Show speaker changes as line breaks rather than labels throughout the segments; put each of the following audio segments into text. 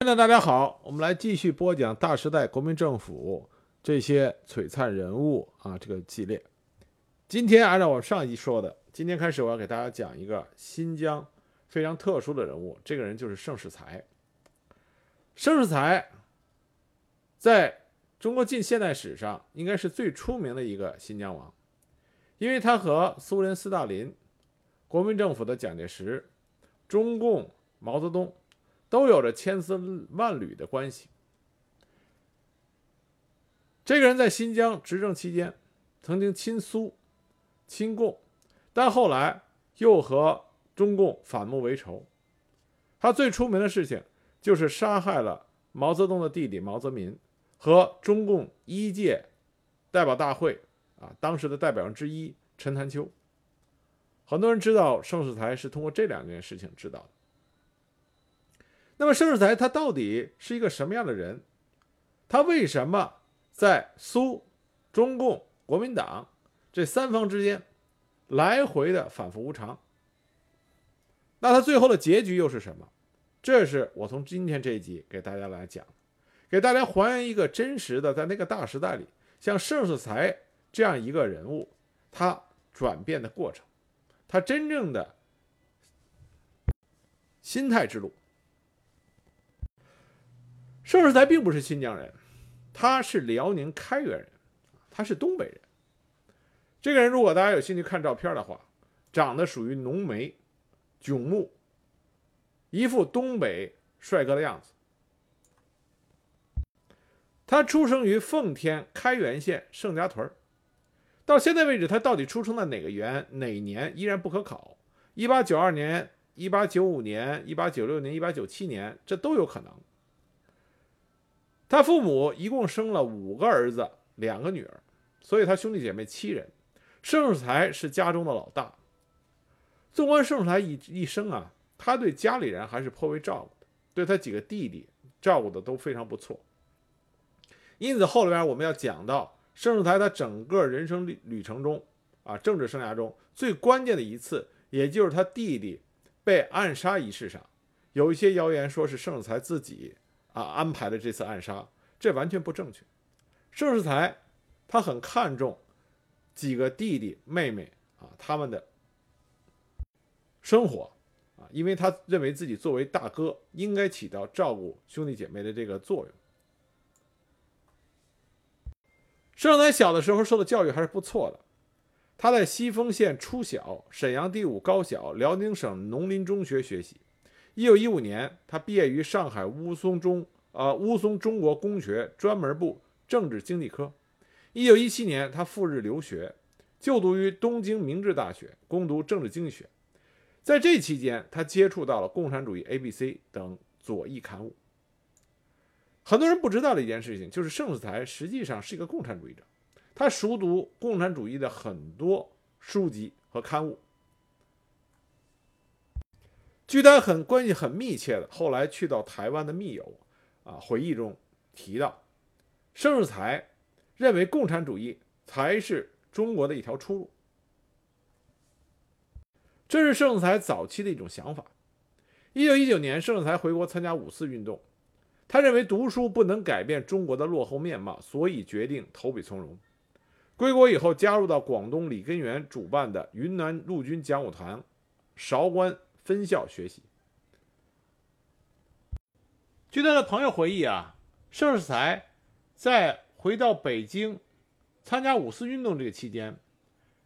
现在大家好，我们来继续播讲大时代国民政府这些璀璨人物啊这个系列。今天按照我上一集说的，今天开始我要给大家讲一个新疆非常特殊的人物，这个人就是盛世才。盛世才在中国近现代史上应该是最出名的一个新疆王，因为他和苏联斯大林、国民政府的蒋介石、中共毛泽东。都有着千丝万缕的关系。这个人在新疆执政期间，曾经亲苏、亲共，但后来又和中共反目为仇。他最出名的事情就是杀害了毛泽东的弟弟毛泽民和中共一届代表大会啊当时的代表人之一陈潭秋。很多人知道盛世才是通过这两件事情知道的。那么盛世才他到底是一个什么样的人？他为什么在苏、中共、国民党这三方之间来回的反复无常？那他最后的结局又是什么？这是我从今天这一集给大家来讲，给大家还原一个真实的，在那个大时代里，像盛世才这样一个人物，他转变的过程，他真正的心态之路。盛世才并不是新疆人，他是辽宁开原人，他是东北人。这个人如果大家有兴趣看照片的话，长得属于浓眉、炯目，一副东北帅哥的样子。他出生于奉天开原县盛家屯到现在为止，他到底出生在哪个原哪年依然不可考。一八九二年、一八九五年、一八九六年、一八九七年，这都有可能。他父母一共生了五个儿子，两个女儿，所以他兄弟姐妹七人。盛世才是家中的老大。纵观盛世才一一生啊，他对家里人还是颇为照顾的，对他几个弟弟照顾的都非常不错。因此后边我们要讲到盛世才他整个人生旅旅程中啊，政治生涯中最关键的一次，也就是他弟弟被暗杀一事上，有一些谣言说是盛世才自己。啊，安排的这次暗杀，这完全不正确。盛世才他很看重几个弟弟妹妹啊，他们的生活啊，因为他认为自己作为大哥，应该起到照顾兄弟姐妹的这个作用。盛世才小的时候受的教育还是不错的，他在西丰县初小、沈阳第五高小、辽宁省农林中学学习。一九一五年，他毕业于上海乌松中呃乌松中国公学专门部政治经济科。一九一七年，他赴日留学，就读于东京明治大学，攻读政治经济学。在这期间，他接触到了《共产主义 ABC》等左翼刊物。很多人不知道的一件事情，就是盛世才实际上是一个共产主义者，他熟读共产主义的很多书籍和刊物。据他很关系很密切的后来去到台湾的密友啊回忆中提到，盛世才认为共产主义才是中国的一条出路。这是盛世才早期的一种想法。一九一九年，盛世才回国参加五四运动，他认为读书不能改变中国的落后面貌，所以决定投笔从戎。归国以后，加入到广东李根源主办的云南陆军讲武团韶关。分校学习。据他的朋友回忆啊，盛世才在回到北京参加五四运动这个期间，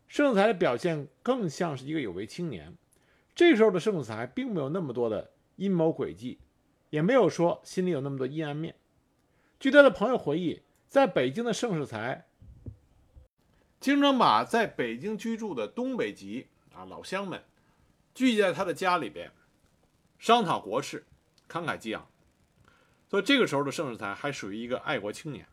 盛世才的表现更像是一个有为青年。这时候的盛世才并没有那么多的阴谋诡计，也没有说心里有那么多阴暗面。据他的朋友回忆，在北京的盛世才经常把在北京居住的东北籍啊老乡们。聚集在他的家里边，商讨国事，慷慨激昂。所以这个时候的盛世才还属于一个爱国青年。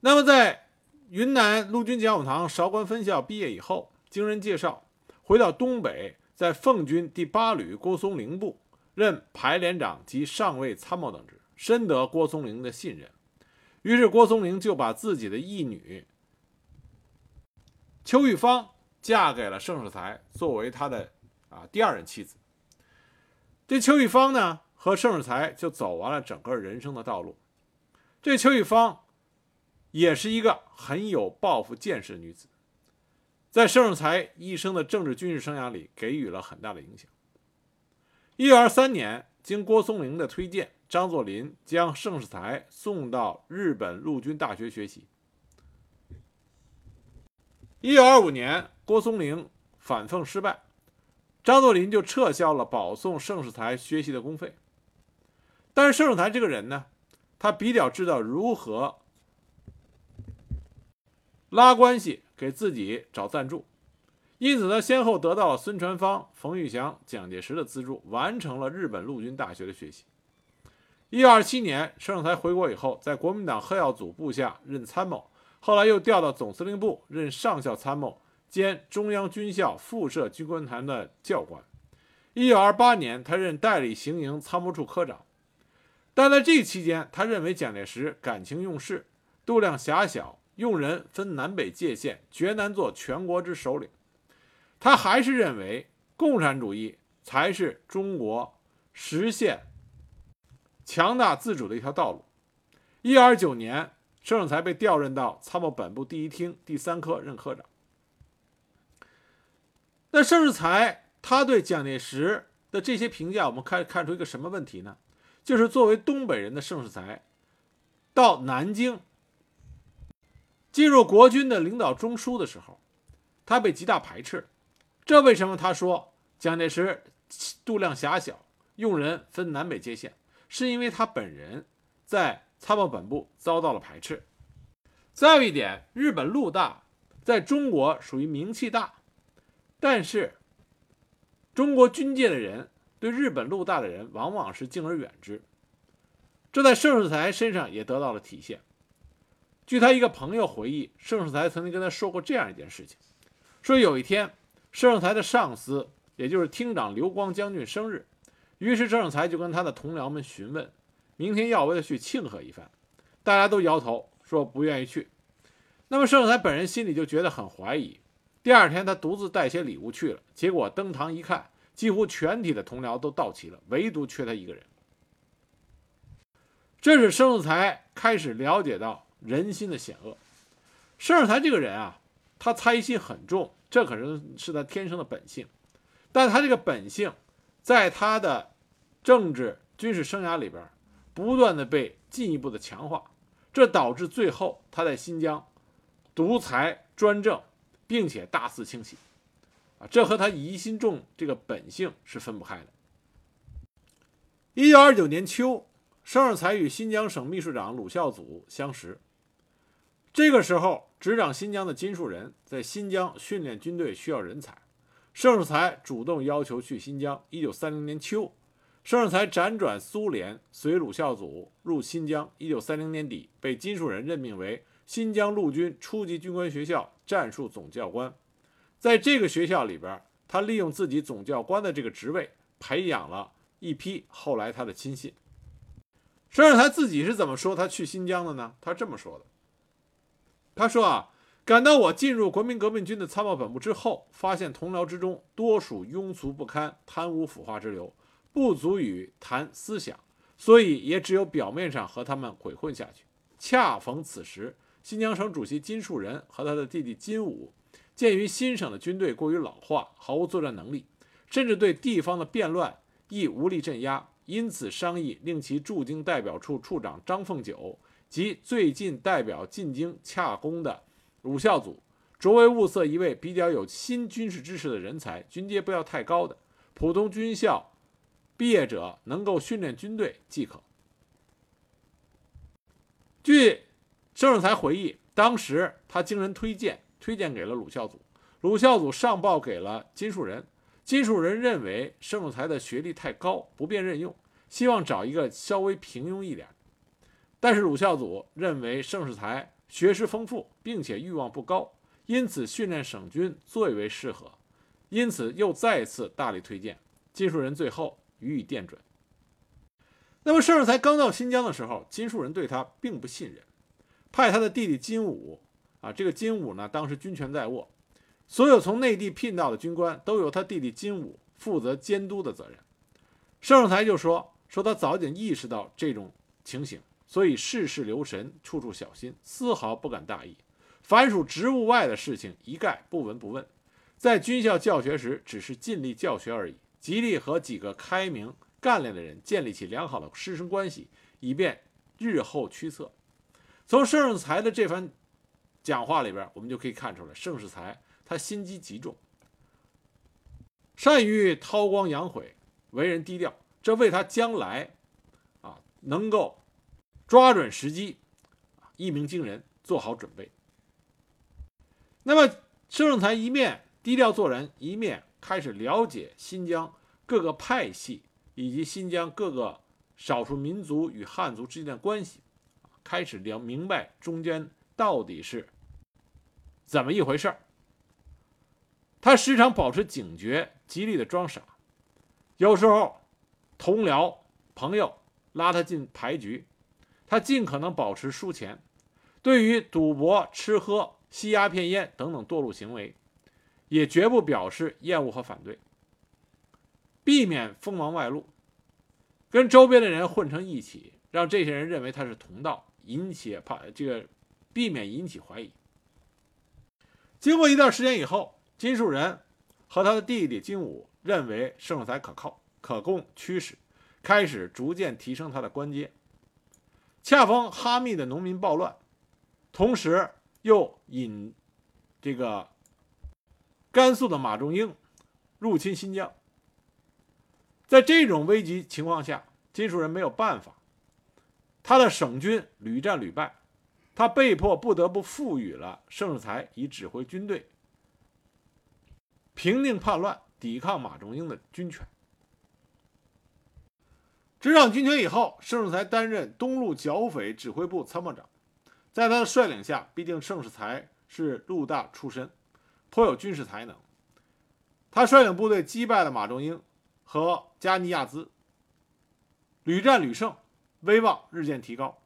那么在云南陆军讲武堂韶关分校毕业以后，经人介绍，回到东北，在奉军第八旅郭松龄部任排连长及上尉参谋等职，深得郭松龄的信任。于是郭松龄就把自己的义女邱玉芳。嫁给了盛世才，作为他的啊第二任妻子。这邱玉芳呢，和盛世才就走完了整个人生的道路。这邱玉芳也是一个很有抱负、见识的女子，在盛世才一生的政治军事生涯里给予了很大的影响。一九二三年，经郭松龄的推荐，张作霖将盛世才送到日本陆军大学学习。一九二五年，郭松龄反奉失败，张作霖就撤销了保送盛世才学习的公费。但是盛世才这个人呢，他比较知道如何拉关系给自己找赞助，因此他先后得到了孙传芳、冯玉祥、蒋介石的资助，完成了日本陆军大学的学习。一九二七年，盛世才回国以后，在国民党贺耀祖部下任参谋。后来又调到总司令部任上校参谋兼中央军校附设军官团的教官。一九二八年，他任代理行营参谋处科长。但在这期间，他认为蒋介石感情用事，度量狭小，用人分南北界限，绝难做全国之首领。他还是认为共产主义才是中国实现强大自主的一条道路。一九二九年。盛世才被调任到参谋本部第一厅第三科任科长。那盛世才他对蒋介石的这些评价，我们看看出一个什么问题呢？就是作为东北人的盛世才，到南京进入国军的领导中枢的时候，他被极大排斥。这为什么他说蒋介石度量狭小，用人分南北界限？是因为他本人在。参谋本部遭到了排斥。再有一点，日本陆大在中国属于名气大，但是中国军界的人对日本陆大的人往往是敬而远之。这在盛世才身上也得到了体现。据他一个朋友回忆，盛世才曾经跟他说过这样一件事情：说有一天，盛世才的上司，也就是厅长刘光将军生日，于是盛世才就跟他的同僚们询问。明天要为他去庆贺一番，大家都摇头说不愿意去。那么盛世才本人心里就觉得很怀疑。第二天，他独自带些礼物去了，结果登堂一看，几乎全体的同僚都到齐了，唯独缺他一个人。这是盛世才开始了解到人心的险恶。盛世才这个人啊，他猜疑心很重，这可能是他天生的本性。但他这个本性，在他的政治军事生涯里边。不断的被进一步的强化，这导致最后他在新疆独裁专政，并且大肆清洗，啊，这和他疑心重这个本性是分不开的。一九二九年秋，盛世才与新疆省秘书长鲁孝祖相识。这个时候，执掌新疆的金树人在新疆训练军队需要人才，盛世才主动要求去新疆。一九三零年秋。盛世才辗转苏联，随鲁孝祖入新疆。一九三零年底，被金树人任命为新疆陆军初级军官学校战术总教官。在这个学校里边，他利用自己总教官的这个职位，培养了一批后来他的亲信。盛世才自己是怎么说他去新疆的呢？他这么说的：“他说啊，感到我进入国民革命军的参谋本部之后，发现同僚之中多属庸俗不堪、贪污腐化之流。”不足以谈思想，所以也只有表面上和他们鬼混下去。恰逢此时，新疆省主席金树人和他的弟弟金武，鉴于新省的军队过于老化，毫无作战能力，甚至对地方的变乱亦无力镇压，因此商议令其驻京代表处处长张凤九及最近代表进京洽公的鲁孝祖，着为物色一位比较有新军事知识的人才，军阶不要太高的，普通军校。毕业者能够训练军队即可。据盛世才回忆，当时他经人推荐，推荐给了鲁孝祖，鲁孝祖上报给了金树人，金树人认为盛世才的学历太高，不便任用，希望找一个稍微平庸一点。但是鲁孝祖认为盛世才学识丰富，并且欲望不高，因此训练省军最为适合，因此又再次大力推荐金树人，最后。予以电准。那么盛世才刚到新疆的时候，金树人对他并不信任，派他的弟弟金武啊，这个金武呢，当时军权在握，所有从内地聘到的军官都由他弟弟金武负责监督的责任。盛世才就说：“说他早已经意识到这种情形，所以事事留神，处处小心，丝毫不敢大意。凡属职务外的事情，一概不闻不问。在军校教学时，只是尽力教学而已，极力和几个开明干练的人建立起良好的师生关系，以便日后驱策。从盛世才的这番讲话里边，我们就可以看出来，盛世才他心机极重，善于韬光养晦，为人低调，这为他将来啊能够抓准时机，一鸣惊人做好准备。那么，盛世才一面低调做人，一面开始了解新疆各个派系以及新疆各个少数民族与汉族之间的关系，开始了明白中间到底是怎么一回事儿。他时常保持警觉，极力的装傻。有时候，同僚朋友拉他进牌局，他尽可能保持输钱。对于赌博、吃喝、吸鸦片烟等等堕落行为，也绝不表示厌恶和反对，避免锋芒外露，跟周边的人混成一起，让这些人认为他是同道，引起怕这个，避免引起怀疑。经过一段时间以后。金树人和他的弟弟金武认为盛才可靠、可供驱使，开始逐渐提升他的官阶。恰逢哈密的农民暴乱，同时又引这个甘肃的马仲英入侵新疆。在这种危急情况下，金树人没有办法，他的省军屡战屡败，他被迫不得不赋予了盛世才以指挥军队。平定叛乱，抵抗马仲英的军权。执掌军权以后，盛世才担任东路剿匪指挥部参谋长。在他的率领下，毕竟盛世才是陆大出身，颇有军事才能。他率领部队击败了马仲英和加尼亚兹，屡战屡胜，威望日渐提高。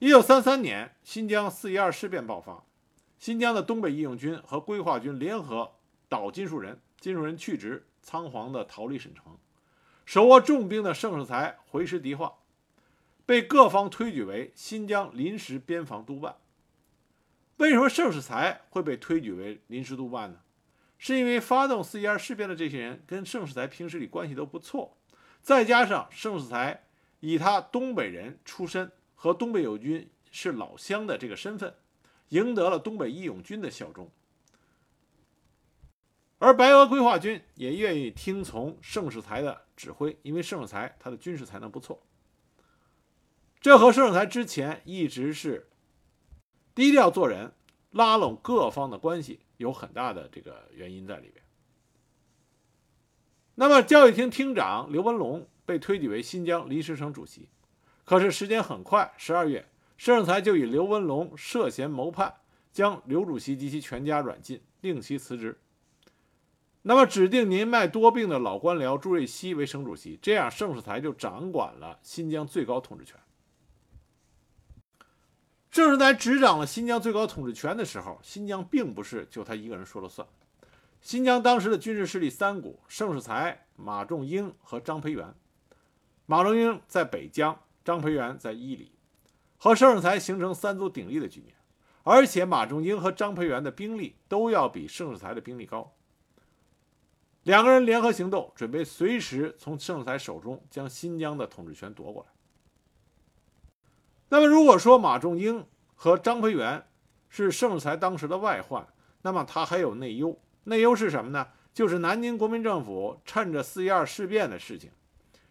一九三三年，新疆四一二事变爆发。新疆的东北义勇军和规划军联合倒金树人，金树人去职，仓皇地逃离省城。手握重兵的盛世才回师迪化，被各方推举为新疆临时边防督办。为什么盛世才会被推举为临时督办呢？是因为发动四一二事变的这些人跟盛世才平时里关系都不错，再加上盛世才以他东北人出身和东北友军是老乡的这个身份。赢得了东北义勇军的效忠，而白俄规划军也愿意听从盛世才的指挥，因为盛世才他的军事才能不错。这和盛世才之前一直是低调做人、拉拢各方的关系有很大的这个原因在里边。那么，教育厅厅长刘文龙被推举为新疆临时省主席，可是时间很快，十二月。盛世才就以刘文龙涉嫌谋叛，将刘主席及其全家软禁，令其辞职。那么，指定年迈多病的老官僚朱瑞熙为省主席，这样盛世才就掌管了新疆最高统治权。盛世才执掌了新疆最高统治权的时候，新疆并不是就他一个人说了算。新疆当时的军事势力三股：盛世才、马仲英和张培元。马仲英在北疆，张培元在伊犁。和盛世才形成三足鼎立的局面，而且马仲英和张培元的兵力都要比盛世才的兵力高。两个人联合行动，准备随时从盛世才手中将新疆的统治权夺过来。那么，如果说马仲英和张培元是盛世才当时的外患，那么他还有内忧。内忧是什么呢？就是南京国民政府趁着四一二事变的事情，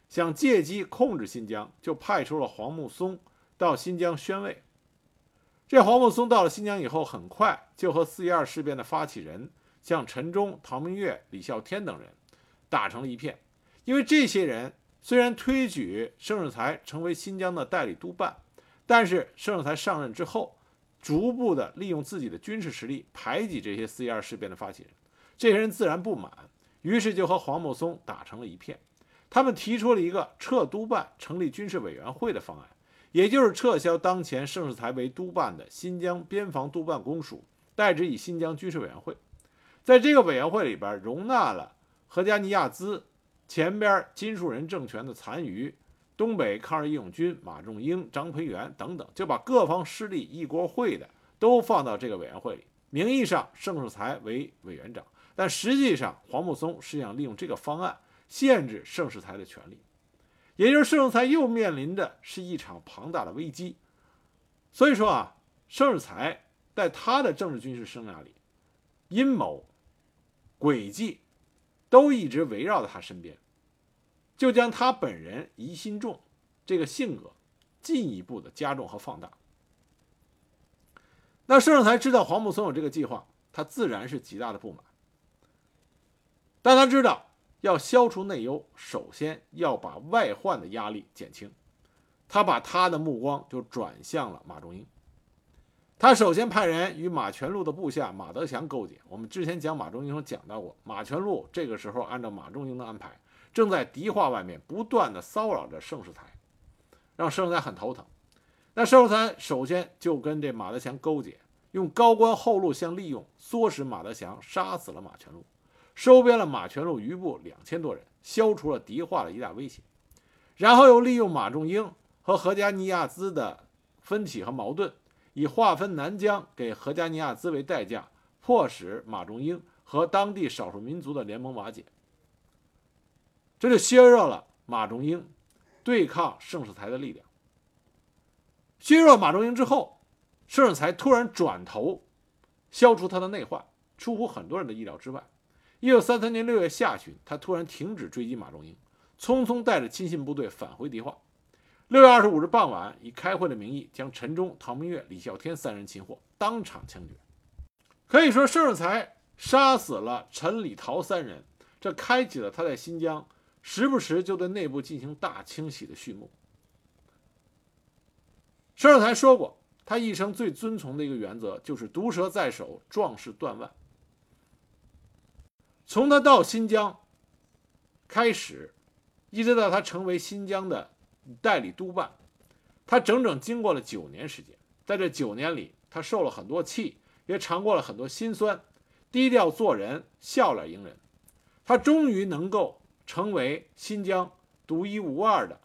想借机控制新疆，就派出了黄木松。到新疆宣慰。这黄木松到了新疆以后，很快就和四一二事变的发起人，像陈忠、唐明月、李孝天等人打成了一片。因为这些人虽然推举盛世才成为新疆的代理督办，但是盛世才上任之后，逐步的利用自己的军事实力排挤这些四一二事变的发起人。这些人自然不满，于是就和黄木松打成了一片。他们提出了一个撤督办、成立军事委员会的方案。也就是撤销当前盛世才为督办的新疆边防督办公署，代之以新疆军事委员会。在这个委员会里边，容纳了何加尼亚兹前边金树人政权的残余，东北抗日义勇军马仲英、张培元等等，就把各方势力一锅烩的都放到这个委员会里。名义上盛世才为委员长，但实际上黄木松是想利用这个方案限制盛世才的权利，也就是盛世才又面临的是一场庞大的危机。所以说啊，盛世才在他的政治军事生涯里，阴谋、诡计都一直围绕在他身边，就将他本人疑心重这个性格进一步的加重和放大。那盛世才知道黄木松有这个计划，他自然是极大的不满。但他知道要消除内忧，首先要把外患的压力减轻。他把他的目光就转向了马仲英。他首先派人与马全禄的部下马德祥勾结。我们之前讲马仲英时讲到过，马全禄这个时候按照马仲英的安排，正在迪化外面不断的骚扰着盛世才，让盛世才很头疼。那盛世才首先就跟这马德祥勾结，用高官厚禄相利用，唆使马德祥杀死了马全禄，收编了马全禄余部两千多人，消除了迪化的一大威胁。然后又利用马仲英。和何加尼亚兹的分歧和矛盾，以划分南疆给何加尼亚兹为代价，迫使马仲英和当地少数民族的联盟瓦解。这就削弱了马仲英对抗盛世才的力量。削弱马仲英之后，盛世才突然转头消除他的内患，出乎很多人的意料之外。一九三三年六月下旬，他突然停止追击马仲英，匆匆带着亲信部队返回迪化。六月二十五日傍晚，以开会的名义将陈忠、唐明月、李孝天三人擒获，当场枪决。可以说，盛世才杀死了陈、李、陶三人，这开启了他在新疆时不时就对内部进行大清洗的序幕。盛世才说过，他一生最遵从的一个原则就是“毒蛇在手，壮士断腕”。从他到新疆开始，一直到他成为新疆的。代理督办，他整整经过了九年时间，在这九年里，他受了很多气，也尝过了很多辛酸，低调做人，笑脸迎人。他终于能够成为新疆独一无二的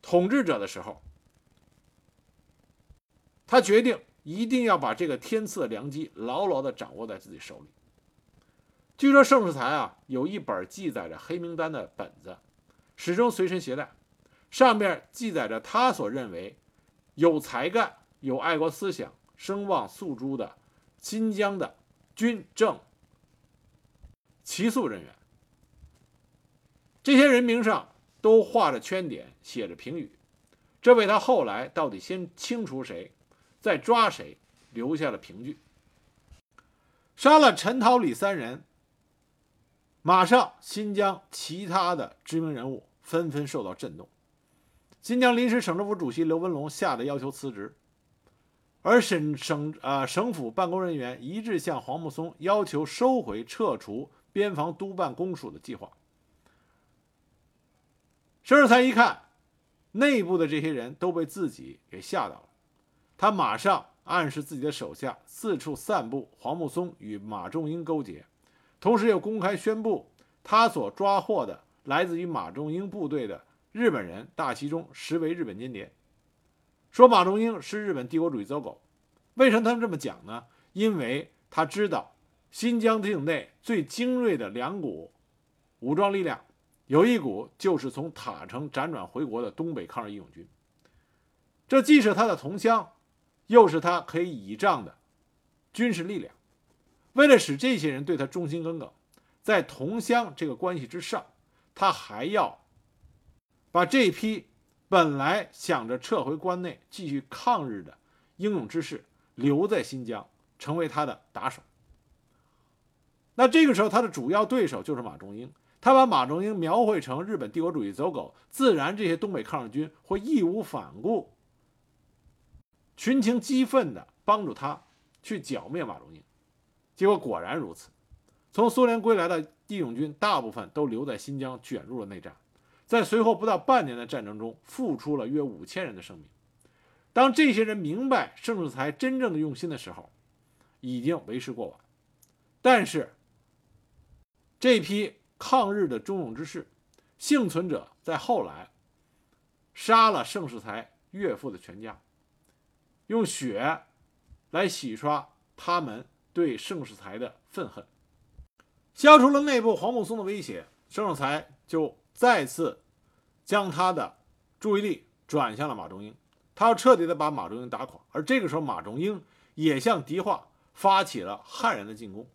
统治者的时候，他决定一定要把这个天赐的良机牢牢地掌握在自己手里。据说盛世才啊，有一本记载着黑名单的本子，始终随身携带。上面记载着他所认为有才干、有爱国思想、声望素珠的新疆的军政起诉人员，这些人名上都画着圈点，写着评语，这为他后来到底先清除谁，再抓谁留下了凭据。杀了陈涛、李三人，马上新疆其他的知名人物纷纷受到震动。新疆临时省政府主席刘文龙吓得要求辞职，而省省啊省府办公人员一致向黄木松要求收回撤除边防督办公署的计划。盛世才一看，内部的这些人都被自己给吓到了，他马上暗示自己的手下四处散布黄木松与马仲英勾结，同时又公开宣布他所抓获的来自于马仲英部队的。日本人大其中实为日本间谍，说马仲英是日本帝国主义走狗。为什么他们这么讲呢？因为他知道新疆境内最精锐的两股武装力量，有一股就是从塔城辗转回国的东北抗日义勇军。这既是他的同乡，又是他可以倚仗的军事力量。为了使这些人对他忠心耿耿，在同乡这个关系之上，他还要。把这批本来想着撤回关内继续抗日的英勇之士留在新疆，成为他的打手。那这个时候，他的主要对手就是马仲英。他把马仲英描绘成日本帝国主义走狗，自然这些东北抗日军会义无反顾、群情激愤地帮助他去剿灭马仲英。结果果然如此，从苏联归来的义勇军大部分都留在新疆，卷入了内战。在随后不到半年的战争中，付出了约五千人的生命。当这些人明白盛世才真正的用心的时候，已经为时过晚。但是，这批抗日的忠勇之士，幸存者在后来杀了盛世才岳父的全家，用血来洗刷他们对盛世才的愤恨，消除了内部黄埔松的威胁，盛世才就再次将他的注意力转向了马中英，他要彻底的把马中英打垮，而这个时候马中英也向敌化发起了悍然的进攻。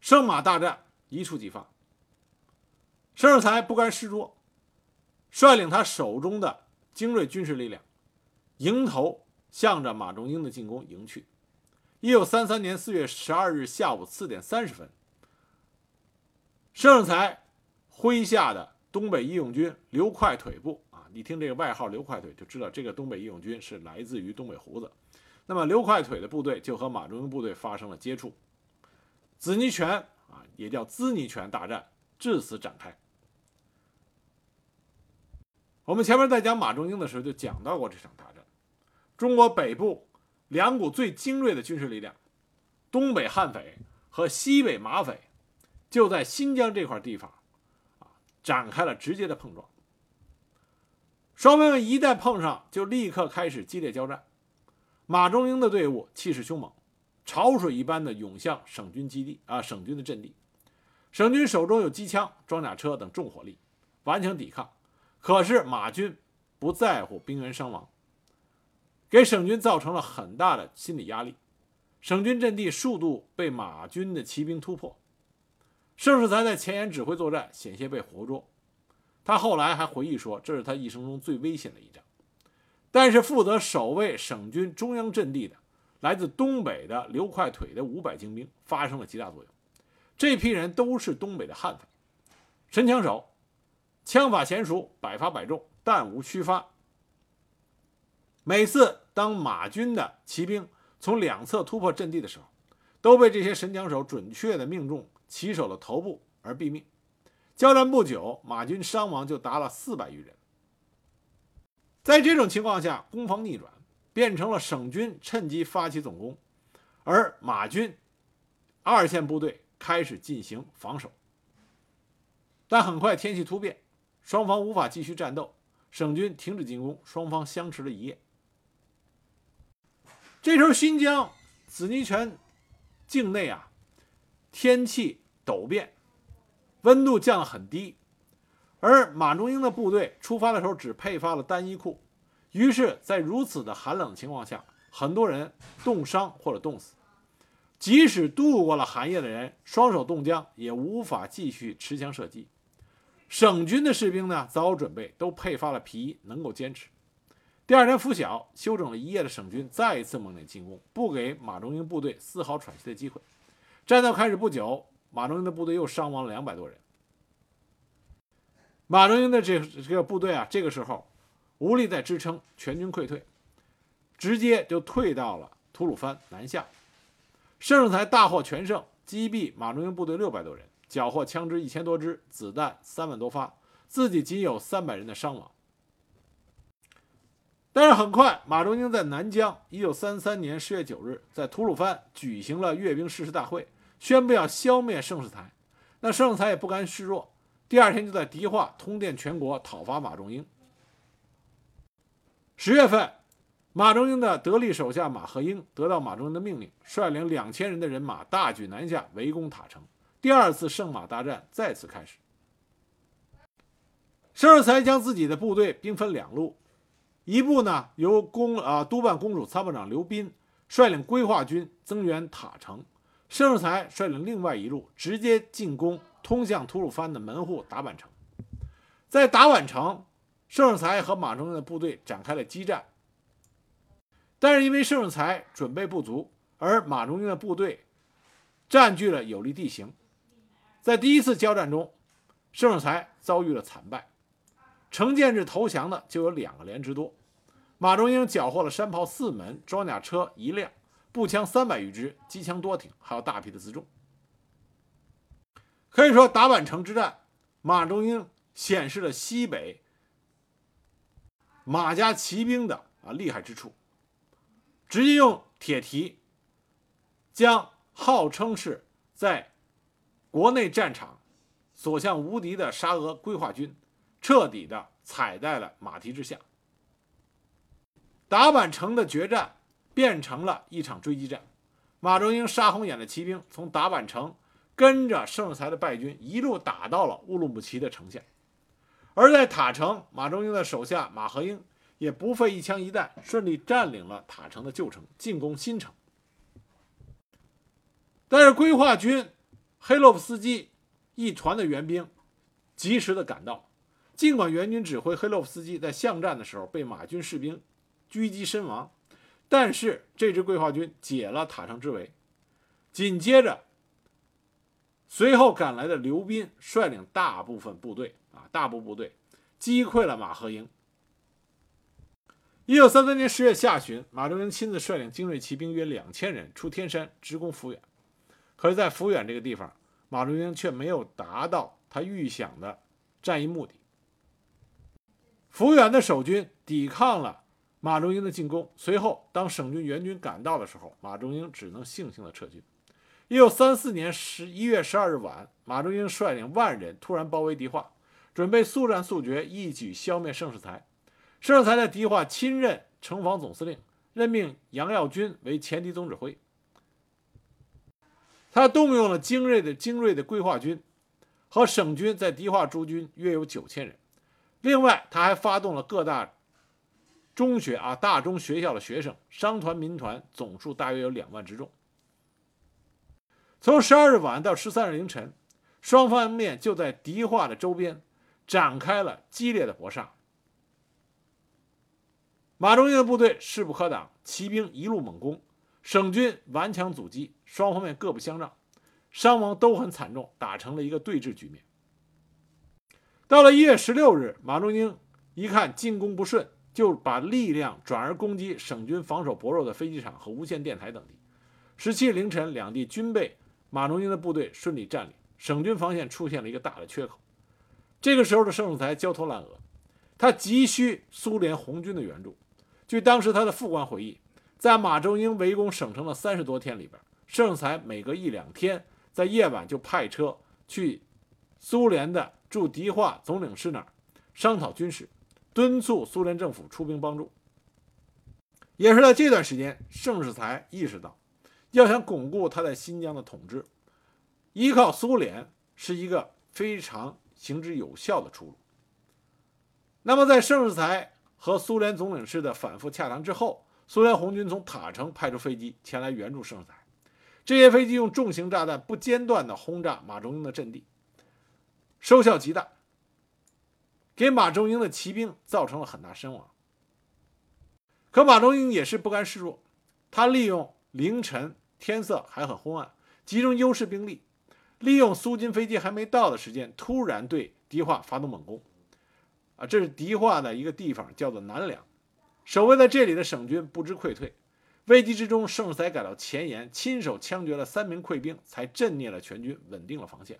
圣马大战一触即发，盛世才不甘示弱，率领他手中的精锐军事力量，迎头向着马中英的进攻迎去。一九三三年四月十二日下午四点三十分，盛世才麾下的东北义勇军刘快腿部啊，你听这个外号刘快腿，就知道这个东北义勇军是来自于东北胡子。那么刘快腿的部队就和马中英部队发生了接触。紫泥泉啊，也叫滋泥泉大战，至此展开。我们前面在讲马中英的时候就讲到过这场大战。中国北部两股最精锐的军事力量，东北悍匪和西北马匪，就在新疆这块地方啊展开了直接的碰撞。双方一旦碰上，就立刻开始激烈交战。马中英的队伍气势凶猛。潮水一般的涌向省军基地啊，省军的阵地。省军手中有机枪、装甲车等重火力，顽强抵抗。可是马军不在乎兵员伤亡，给省军造成了很大的心理压力。省军阵地数度被马军的骑兵突破。盛世才在前沿指挥作战，险些被活捉。他后来还回忆说，这是他一生中最危险的一仗。但是负责守卫省军中央阵地的。来自东北的刘快腿的五百精兵发生了极大作用。这批人都是东北的悍匪，神枪手，枪法娴熟，百发百中，弹无虚发。每次当马军的骑兵从两侧突破阵地的时候，都被这些神枪手准确的命中骑手的头部而毙命。交战不久，马军伤亡就达了四百余人。在这种情况下，攻防逆转。变成了省军趁机发起总攻，而马军二线部队开始进行防守。但很快天气突变，双方无法继续战斗，省军停止进攻，双方相持了一夜。这时候新疆紫泥泉境内啊，天气陡变，温度降得很低，而马中英的部队出发的时候只配发了单衣裤。于是，在如此的寒冷情况下，很多人冻伤或者冻死。即使度过了寒夜的人，双手冻僵，也无法继续持枪射击。省军的士兵呢，早有准备，都配发了皮衣，能够坚持。第二天拂晓，休整了一夜的省军再一次猛烈进攻，不给马中英部队丝毫喘息的机会。战斗开始不久，马中英的部队又伤亡了两百多人。马中英的这这个部队啊，这个时候。无力再支撑，全军溃退，直接就退到了吐鲁番南下。盛世才大获全胜，击毙马中英部队六百多人，缴获枪支一千多支，子弹三万多发，自己仅有三百人的伤亡。但是很快，马中英在南疆，一九三三年十月九日，在吐鲁番举行了阅兵誓师大会，宣布要消灭盛世才。那盛世才也不甘示弱，第二天就在迪化通电全国讨伐马中英。十月份，马中英的得力手下马和英得到马中英的命令，率领两千人的人马大举南下，围攻塔城。第二次圣马大战再次开始。盛世才将自己的部队兵分两路，一部呢由公啊督办公署参谋长刘斌率领规划军增援塔城，盛世才率领另外一路直接进攻通向吐鲁番的门户达坂城，在达坂城。盛世才和马中英的部队展开了激战，但是因为盛世才准备不足，而马中英的部队占据了有利地形，在第一次交战中，盛世才遭遇了惨败，成建制投降的就有两个连之多。马中英缴获了山炮四门、装甲车一辆、步枪三百余支、机枪多挺，还有大批的辎重。可以说，达坂城之战，马中英显示了西北。马家骑兵的啊厉害之处，直接用铁蹄将号称是在国内战场所向无敌的沙俄规划军彻底的踩在了马蹄之下。达坂城的决战变成了一场追击战，马忠英杀红眼的骑兵从达坂城跟着盛世才的败军一路打到了乌鲁木齐的城下，而在塔城，马忠英的手下马和英也不费一枪一弹，顺利占领了塔城的旧城，进攻新城。但是规划军黑洛夫斯基一团的援兵及时的赶到，尽管援军指挥黑洛夫斯基在巷战的时候被马军士兵狙击身亡，但是这支规划军解了塔城之围。紧接着，随后赶来的刘斌率领大部分部队啊，大部部队击溃了马和营。一九三三年十月下旬，马忠英亲自率领精锐骑兵约两千人出天山直攻抚远。可是，在抚远这个地方，马忠英却没有达到他预想的战役目的。抚远的守军抵抗了马忠英的进攻，随后当省军援军赶到的时候，马忠英只能悻悻地撤军。一九三四年十一月十二日晚，马忠英率领万人突然包围迪化，准备速战速决，一举消灭盛世才。盛世才在迪化亲任城防总司令，任命杨耀军为前敌总指挥。他动用了精锐的精锐的规划军和省军，在迪化驻军约有九千人。另外，他还发动了各大中学啊、大中学校的学生、商团、民团，总数大约有两万之众。从十二日晚到十三日凌晨，双方面就在迪化的周边展开了激烈的搏杀。马忠英的部队势不可挡，骑兵一路猛攻。省军顽强阻击，双方面各不相让，伤亡都很惨重，打成了一个对峙局面。到了一月十六日，马忠英一看进攻不顺，就把力量转而攻击省军防守薄弱的飞机场和无线电台等地。十七日凌晨，两地均被马忠英的部队顺利占领，省军防线出现了一个大的缺口。这个时候的盛世才焦头烂额，他急需苏联红军的援助。据当时他的副官回忆。在马忠英围攻省城的三十多天里边，盛世才每隔一两天在夜晚就派车去苏联的驻迪化总领事那儿商讨军事，敦促苏联政府出兵帮助。也是在这段时间，盛世才意识到，要想巩固他在新疆的统治，依靠苏联是一个非常行之有效的出路。那么，在盛世才和苏联总领事的反复洽谈之后，苏联红军从塔城派出飞机前来援助盛世才，这些飞机用重型炸弹不间断地轰炸马忠英的阵地，收效极大，给马忠英的骑兵造成了很大伤亡。可马忠英也是不甘示弱，他利用凌晨天色还很昏暗，集中优势兵力，利用苏军飞机还没到的时间，突然对迪化发动猛攻。啊，这是迪化的一个地方，叫做南梁。守卫在这里的省军不知溃退，危机之中，盛世才赶到前沿，亲手枪决了三名溃兵，才镇灭了全军，稳定了防线。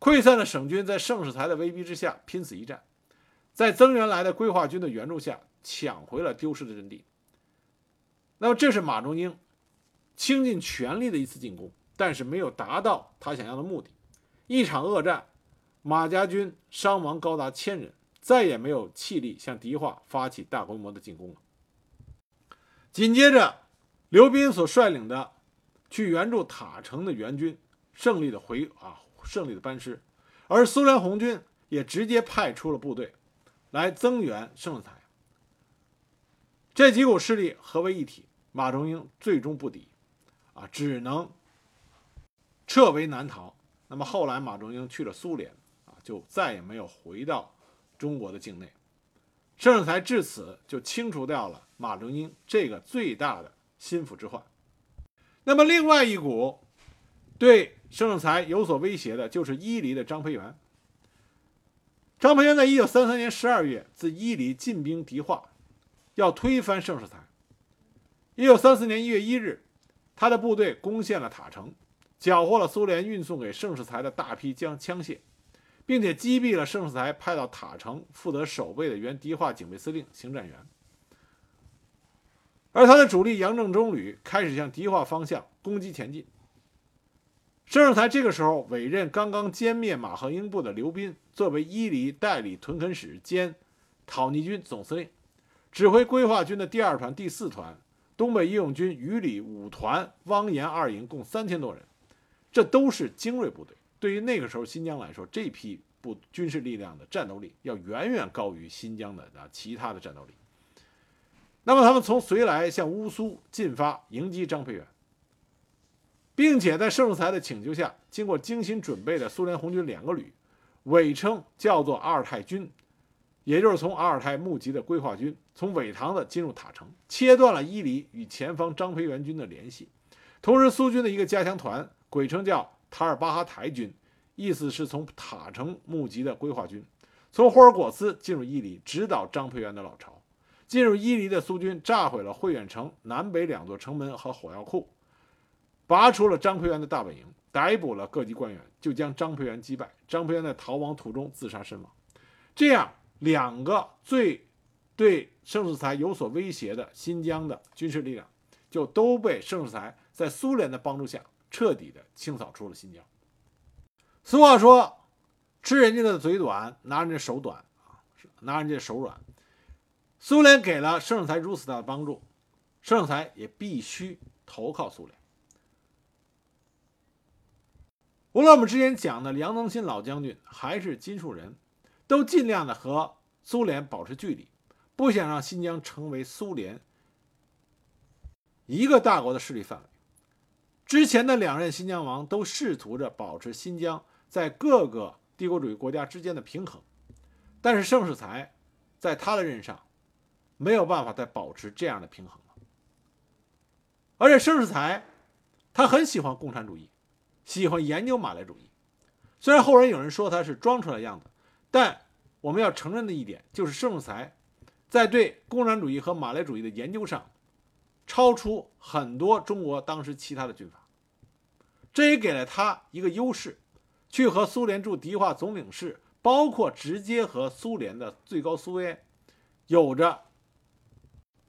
溃散的省军在盛世才的威逼之下拼死一战，在增援来的规划军的援助下抢回了丢失的阵地。那么，这是马忠英倾尽全力的一次进攻，但是没有达到他想要的目的。一场恶战，马家军伤亡高达千人。再也没有气力向迪化发起大规模的进攻了。紧接着，刘斌所率领的去援助塔城的援军胜利的回啊，胜利的班师，而苏联红军也直接派出了部队来增援盛世才。这几股势力合为一体，马忠英最终不敌，啊，只能撤围南逃。那么后来，马忠英去了苏联，啊，就再也没有回到。中国的境内，盛世才至此就清除掉了马忠英这个最大的心腹之患。那么，另外一股对盛世才有所威胁的，就是伊犁的张培元。张培元在一九三三年十二月自伊犁进兵迪化，要推翻盛世才。一九三四年一月一日，他的部队攻陷了塔城，缴获了苏联运送给盛世才的大批枪枪械。并且击毙了盛世才派到塔城负责守备的原迪化警备司令邢占元，而他的主力杨正中旅开始向迪化方向攻击前进。盛世才这个时候委任刚刚歼灭马赫英部的刘斌作为伊犁代理屯垦使兼讨逆军总司令，指挥规划军的第二团、第四团、东北义勇军余里五团、汪岩二营共三千多人，这都是精锐部队。对于那个时候新疆来说，这批部军事力量的战斗力要远远高于新疆的啊其他的战斗力。那么他们从绥来向乌苏进发，迎击张培元。并且在盛世才的请求下，经过精心准备的苏联红军两个旅，伪称叫做阿尔泰军，也就是从阿尔泰募集的规划军，从苇塘子进入塔城，切断了伊犁与前方张培元军的联系。同时，苏军的一个加强团，鬼称叫塔尔巴哈台军，意思是从塔城募集的规划军，从霍尔果斯进入伊犁，直捣张培元的老巢。进入伊犁的苏军炸毁了惠远城南北两座城门和火药库。拔出了张培元的大本营，逮捕了各级官员，就将张培元击败。张培元在逃亡途中自杀身亡。这样，两个最对盛世才有所威胁的新疆的军事力量，就都被盛世才在苏联的帮助下彻底的清扫出了新疆。俗话说：“吃人家的嘴短，拿人家手短，拿人家手软。”苏联给了盛世才如此大的帮助，盛世才也必须投靠苏联。无论我们之前讲的梁增新老将军，还是金树人，都尽量的和苏联保持距离，不想让新疆成为苏联一个大国的势力范围。之前的两任新疆王都试图着保持新疆在各个帝国主义国家之间的平衡，但是盛世才在他的任上没有办法再保持这样的平衡了。而且盛世才他很喜欢共产主义。喜欢研究马来主义，虽然后人有人说他是装出来的样子，但我们要承认的一点就是盛世才在对共产主义和马来主义的研究上，超出很多中国当时其他的军阀，这也给了他一个优势，去和苏联驻迪化总领事，包括直接和苏联的最高苏维埃，有着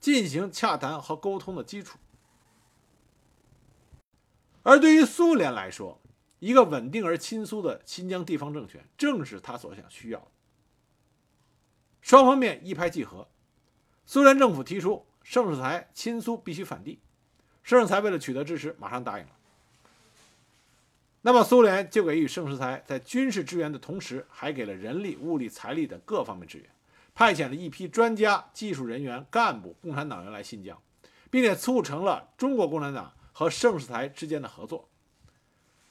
进行洽谈和沟通的基础。而对于苏联来说，一个稳定而亲苏的新疆地方政权，正是他所想需要。双方面一拍即合，苏联政府提出盛世才亲苏必须反帝，盛世才为了取得支持，马上答应了。那么苏联就给予盛世才在军事支援的同时，还给了人力、物力、财力等各方面支援，派遣了一批专家、技术人员、干部、共产党员来新疆，并且促成了中国共产党。和盛世才之间的合作，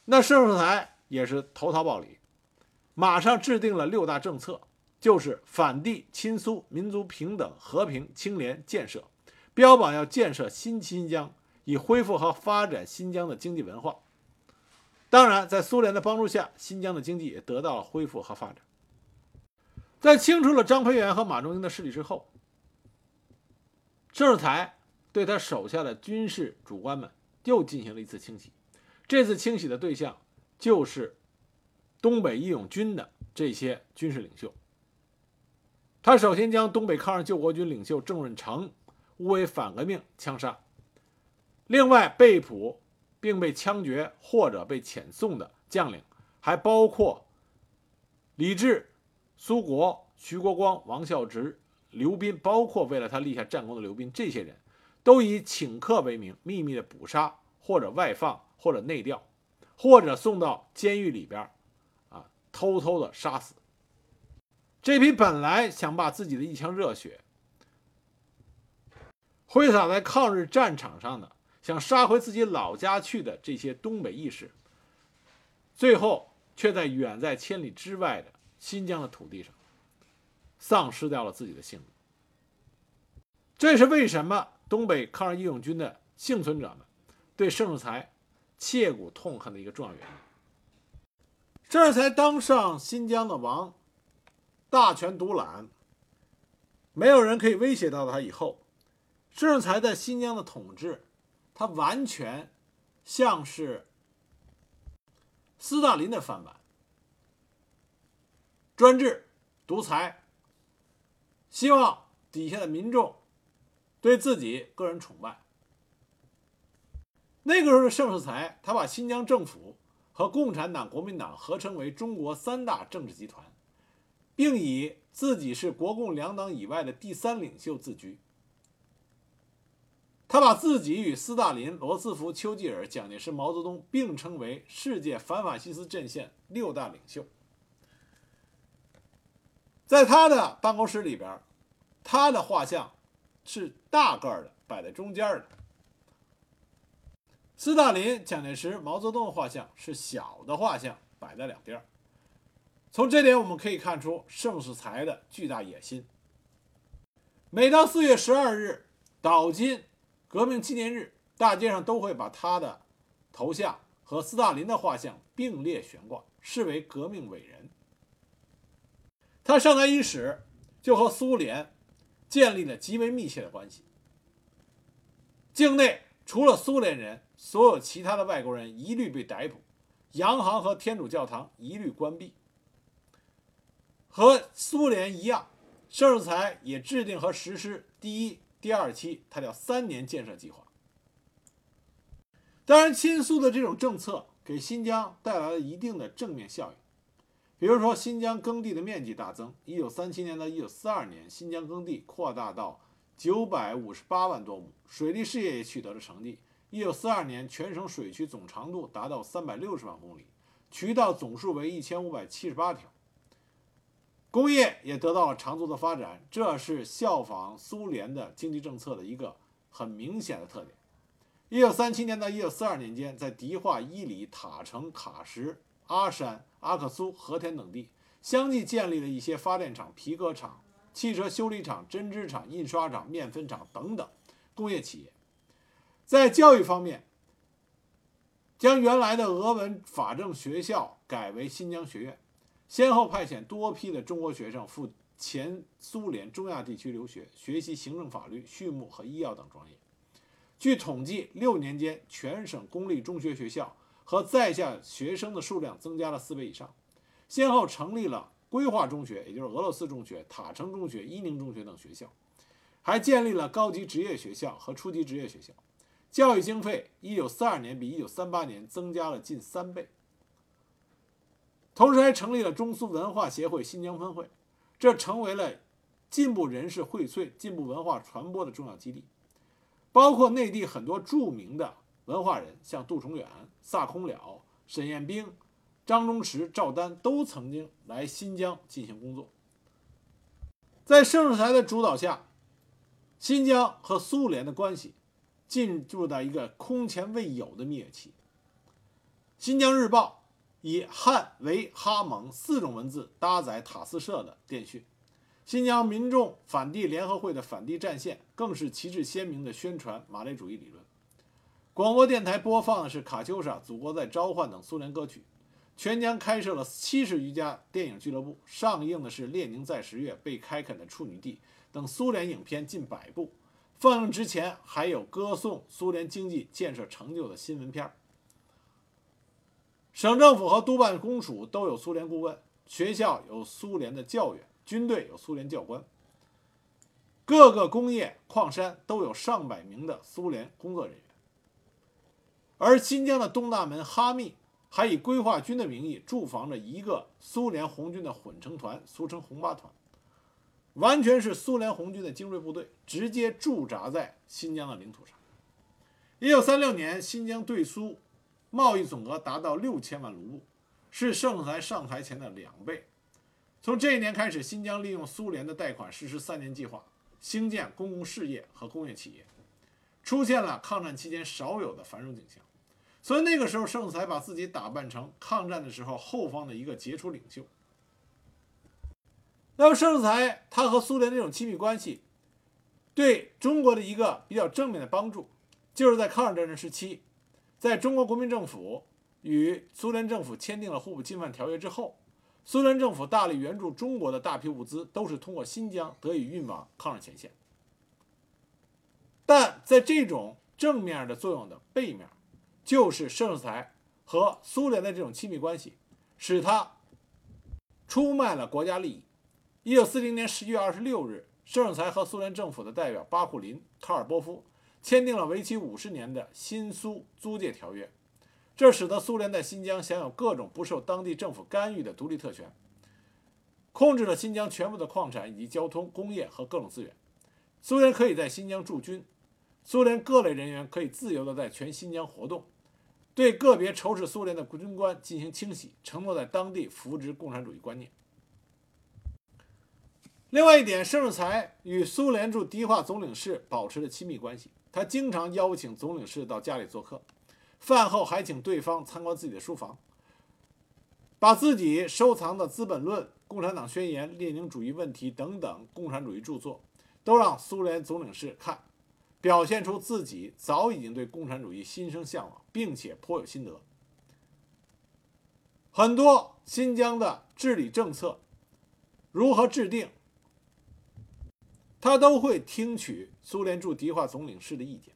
那盛世才也是投桃报李，马上制定了六大政策，就是反帝、亲苏、民族平等、和平、清廉、建设，标榜要建设新新疆，以恢复和发展新疆的经济文化。当然，在苏联的帮助下，新疆的经济也得到了恢复和发展。在清除了张培元和马中英的势力之后，盛世才对他手下的军事主官们。又进行了一次清洗，这次清洗的对象就是东北义勇军的这些军事领袖。他首先将东北抗日救国军领袖郑润成误为反革命枪杀，另外被捕并被枪决或者被遣送的将领还包括李治、苏国、徐国光、王孝直、刘斌，包括为了他立下战功的刘斌，这些人。都以请客为名，秘密的捕杀，或者外放，或者内调，或者送到监狱里边，啊，偷偷的杀死。这批本来想把自己的一腔热血挥洒在抗日战场上的，想杀回自己老家去的这些东北义士，最后却在远在千里之外的新疆的土地上，丧失掉了自己的性命。这是为什么？东北抗日义勇军的幸存者们对盛世才切骨痛恨的一个重要原因。盛世才当上新疆的王，大权独揽，没有人可以威胁到他。以后，盛世才在新疆的统治，他完全像是斯大林的翻版，专制、独裁，希望底下的民众。对自己个人崇拜。那个时候的盛世才，他把新疆政府和共产党、国民党合称为中国三大政治集团，并以自己是国共两党以外的第三领袖自居。他把自己与斯大林、罗斯福、丘吉尔、蒋介石、毛泽东并称为世界反法西斯阵线六大领袖。在他的办公室里边，他的画像是大个儿的，摆在中间的。斯大林、蒋介石、毛泽东的画像是小的画像，摆在两边。从这点我们可以看出盛世才的巨大野心。每到四月十二日，岛津。革命纪念日，大街上都会把他的头像和斯大林的画像并列悬挂，视为革命伟人。他上台伊始，就和苏联建立了极为密切的关系。境内除了苏联人，所有其他的外国人一律被逮捕，洋行和天主教堂一律关闭。和苏联一样，盛世才也制定和实施第一。第二期，它叫三年建设计划。当然，亲苏的这种政策给新疆带来了一定的正面效应。比如说，新疆耕地的面积大增。一九三七年到一九四二年，新疆耕地扩大到九百五十八万多亩，水利事业也取得了成绩。一九四二年，全省水渠总长度达到三百六十万公里，渠道总数为一千五百七十八条。工业也得到了长足的发展，这是效仿苏联的经济政策的一个很明显的特点。一九三七年到一九四二年间，在迪化、伊犁、塔城、喀什、阿山、阿克苏、和田等地，相继建立了一些发电厂、皮革厂、汽车修理厂、针织厂、印刷厂、面粉厂等等工业企业。在教育方面，将原来的俄文法政学校改为新疆学院。先后派遣多批的中国学生赴前苏联中亚地区留学，学习行政、法律、畜牧和医药等专业。据统计，六年间，全省公立中学学校和在校学生的数量增加了四倍以上。先后成立了规划中学，也就是俄罗斯中学、塔城中学、伊宁中学等学校，还建立了高级职业学校和初级职业学校。教育经费，一九四二年比一九三八年增加了近三倍。同时还成立了中苏文化协会新疆分会，这成为了进步人士荟萃、进步文化传播的重要基地。包括内地很多著名的文化人，像杜重远、萨空了、沈雁冰、张忠实、赵丹，都曾经来新疆进行工作。在盛世才的主导下，新疆和苏联的关系进入到一个空前未有的蜜月期。《新疆日报》。以汉、维、哈、蒙四种文字搭载塔斯社的电讯，新疆民众反帝联合会的反帝战线更是旗帜鲜明地宣传马列主义理论。广播电台播放的是《卡秋莎》《祖国在召唤》等苏联歌曲。全疆开设了七十余家电影俱乐部，上映的是《列宁在十月》《被开垦的处女地》等苏联影片近百部。放映之前还有歌颂苏联经济建设成就的新闻片儿。省政府和督办公署都有苏联顾问，学校有苏联的教员，军队有苏联教官，各个工业矿山都有上百名的苏联工作人员。而新疆的东大门哈密还以规划军的名义驻防着一个苏联红军的混成团，俗称红八团，完全是苏联红军的精锐部队，直接驻扎在新疆的领土上。一九三六年，新疆对苏。贸易总额达到六千万卢布，是盛才上台前的两倍。从这一年开始，新疆利用苏联的贷款实施三年计划，兴建公共事业和工业企业，出现了抗战期间少有的繁荣景象。所以那个时候，盛才把自己打扮成抗战的时候后方的一个杰出领袖。那么，盛才他和苏联这种亲密关系，对中国的一个比较正面的帮助，就是在抗日战争时期。在中国国民政府与苏联政府签订了互不侵犯条约之后，苏联政府大力援助中国的大批物资都是通过新疆得以运往抗日前线。但在这种正面的作用的背面，就是盛世才和苏联的这种亲密关系，使他出卖了国家利益。一九四零年十一月二十六日，盛世才和苏联政府的代表巴库林、卡尔波夫。签订了为期五十年的新苏租借条约，这使得苏联在新疆享有各种不受当地政府干预的独立特权，控制了新疆全部的矿产以及交通、工业和各种资源。苏联可以在新疆驻军，苏联各类人员可以自由地在全新疆活动，对个别仇视苏联的军官进行清洗，承诺在当地扶植共产主义观念。另外一点，盛世才与苏联驻迪化总领事保持着亲密关系，他经常邀请总领事到家里做客，饭后还请对方参观自己的书房，把自己收藏的《资本论》《共产党宣言》《列宁主义问题》等等共产主义著作，都让苏联总领事看，表现出自己早已经对共产主义心生向往，并且颇有心得。很多新疆的治理政策如何制定？他都会听取苏联驻迪化总领事的意见。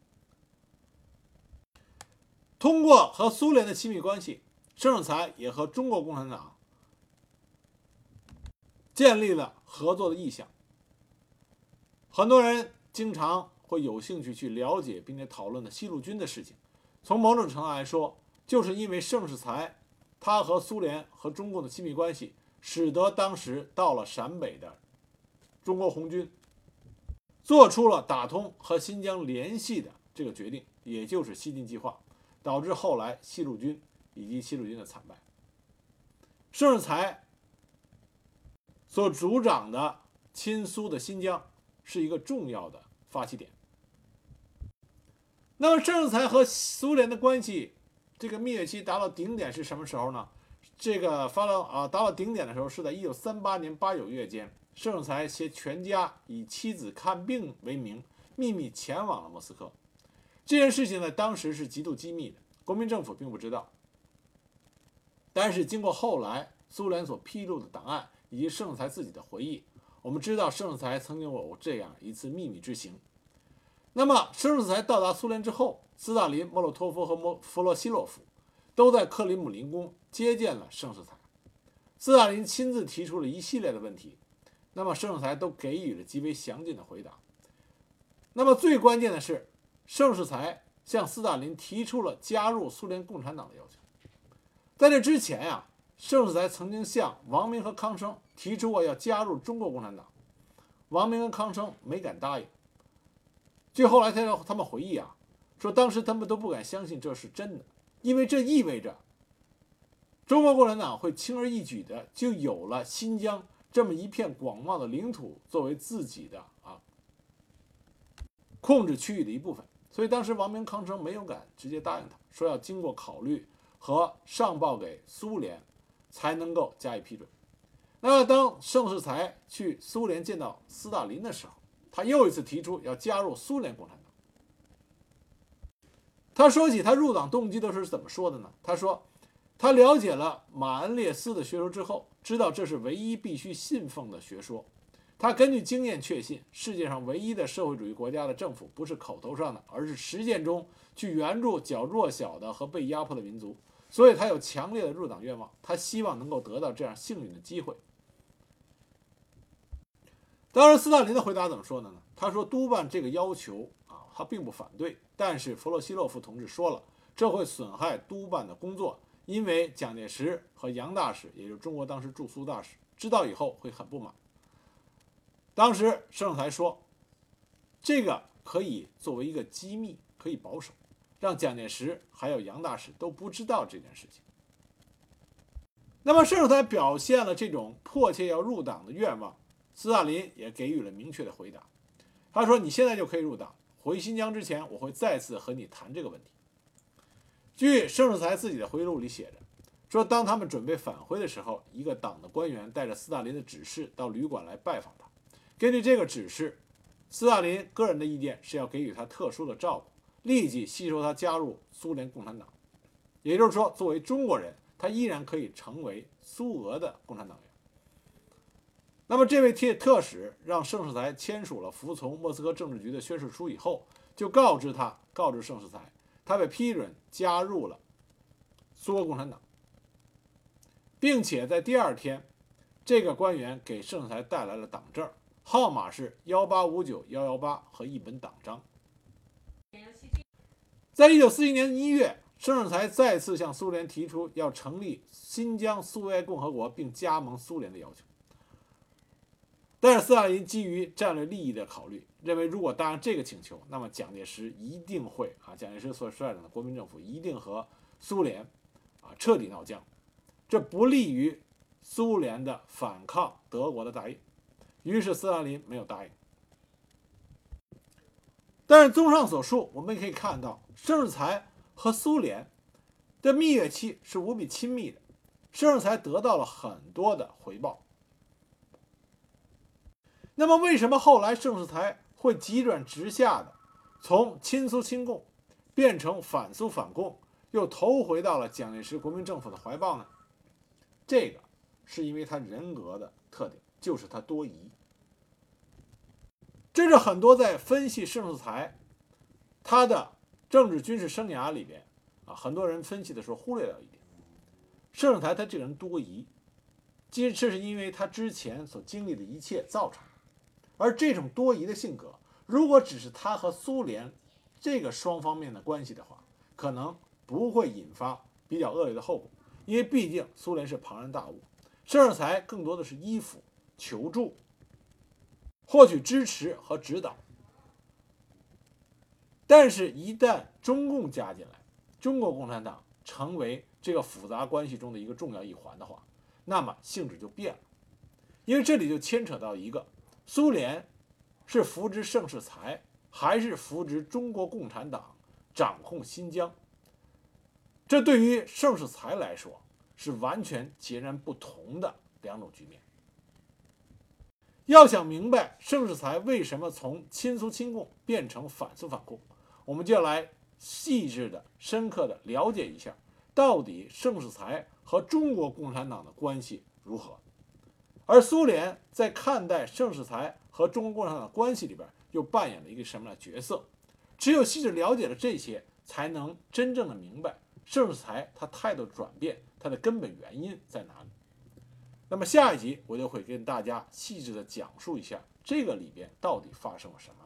通过和苏联的亲密关系，盛世才也和中国共产党建立了合作的意向。很多人经常会有兴趣去了解并且讨论的西路军的事情。从某种程度来说，就是因为盛世才他和苏联和中共的亲密关系，使得当时到了陕北的中国红军。做出了打通和新疆联系的这个决定，也就是西进计划，导致后来西路军以及西路军的惨败。盛世才所主掌的亲苏的新疆是一个重要的发起点。那么盛世才和苏联的关系这个蜜月期达到顶点是什么时候呢？这个发到啊达到顶点的时候是在一九三八年八九月间。盛才携全家以妻子看病为名，秘密前往了莫斯科。这件事情呢，当时是极度机密的，国民政府并不知道。但是经过后来苏联所披露的档案以及盛才自己的回忆，我们知道盛才曾经有这样一次秘密之行。那么盛世才到达苏联之后，斯大林、莫洛托夫和莫弗洛西洛夫都在克里姆林宫接见了盛世才。斯大林亲自提出了一系列的问题。那么盛世才都给予了极为详尽的回答。那么最关键的是，盛世才向斯大林提出了加入苏联共产党的要求。在这之前呀，盛世才曾经向王明和康生提出过要加入中国共产党，王明和康生没敢答应。据后来他他们回忆啊，说当时他们都不敢相信这是真的，因为这意味着中国共产党会轻而易举的就有了新疆。这么一片广袤的领土作为自己的啊控制区域的一部分，所以当时王明、康称没有敢直接答应他，说要经过考虑和上报给苏联才能够加以批准。那当盛世才去苏联见到斯大林的时候，他又一次提出要加入苏联共产党。他说起他入党动机的时候是怎么说的呢？他说。他了解了马恩列斯的学说之后，知道这是唯一必须信奉的学说。他根据经验确信，世界上唯一的社会主义国家的政府不是口头上的，而是实践中去援助较弱小的和被压迫的民族。所以他有强烈的入党愿望，他希望能够得到这样幸运的机会。当然，斯大林的回答怎么说的呢？他说：“督办这个要求啊，他并不反对，但是弗洛西洛夫同志说了，这会损害督办的工作。”因为蒋介石和杨大使，也就是中国当时驻苏大使，知道以后会很不满。当时盛世才说：“这个可以作为一个机密，可以保守，让蒋介石还有杨大使都不知道这件事情。”那么盛世才表现了这种迫切要入党的愿望，斯大林也给予了明确的回答。他说：“你现在就可以入党，回新疆之前，我会再次和你谈这个问题。”据盛世才自己的回忆录里写着，说当他们准备返回的时候，一个党的官员带着斯大林的指示到旅馆来拜访他。根据这个指示，斯大林个人的意见是要给予他特殊的照顾，立即吸收他加入苏联共产党。也就是说，作为中国人，他依然可以成为苏俄的共产党员。那么，这位特特使让盛世才签署了服从莫斯科政治局的宣誓书以后，就告知他，告知盛世才。他被批准加入了苏俄共产党，并且在第二天，这个官员给盛才带来了党证，号码是幺八五九幺幺八和一本党章。在一九四一年一月，盛世才再次向苏联提出要成立新疆苏维埃共和国并加盟苏联的要求。但是斯大林基于战略利益的考虑，认为如果答应这个请求，那么蒋介石一定会啊，蒋介石所率领的国民政府一定和苏联啊彻底闹僵，这不利于苏联的反抗德国的大业。于是斯大林没有答应。但是综上所述，我们可以看到盛世才和苏联的蜜月期是无比亲密的，盛世才得到了很多的回报。那么，为什么后来盛世才会急转直下的从亲苏亲共变成反苏反共，又投回到了蒋介石国民政府的怀抱呢？这个是因为他人格的特点，就是他多疑。这是很多在分析盛世才他的政治军事生涯里边啊，很多人分析的时候忽略了一点：盛世才他这个人多疑，其实这是因为他之前所经历的一切造成。而这种多疑的性格，如果只是他和苏联这个双方面的关系的话，可能不会引发比较恶劣的后果，因为毕竟苏联是庞然大物，盛世才更多的是依附、求助、获取支持和指导。但是，一旦中共加进来，中国共产党成为这个复杂关系中的一个重要一环的话，那么性质就变了，因为这里就牵扯到一个。苏联是扶植盛世才，还是扶植中国共产党掌控新疆？这对于盛世才来说是完全截然不同的两种局面。要想明白盛世才为什么从亲苏亲共变成反苏反共，我们就要来细致的、深刻的了解一下，到底盛世才和中国共产党的关系如何。而苏联在看待盛世才和中国共产党的关系里边，又扮演了一个什么样的角色？只有细致了解了这些，才能真正的明白盛世才他态度转变，他的根本原因在哪里。那么下一集我就会跟大家细致的讲述一下这个里边到底发生了什么。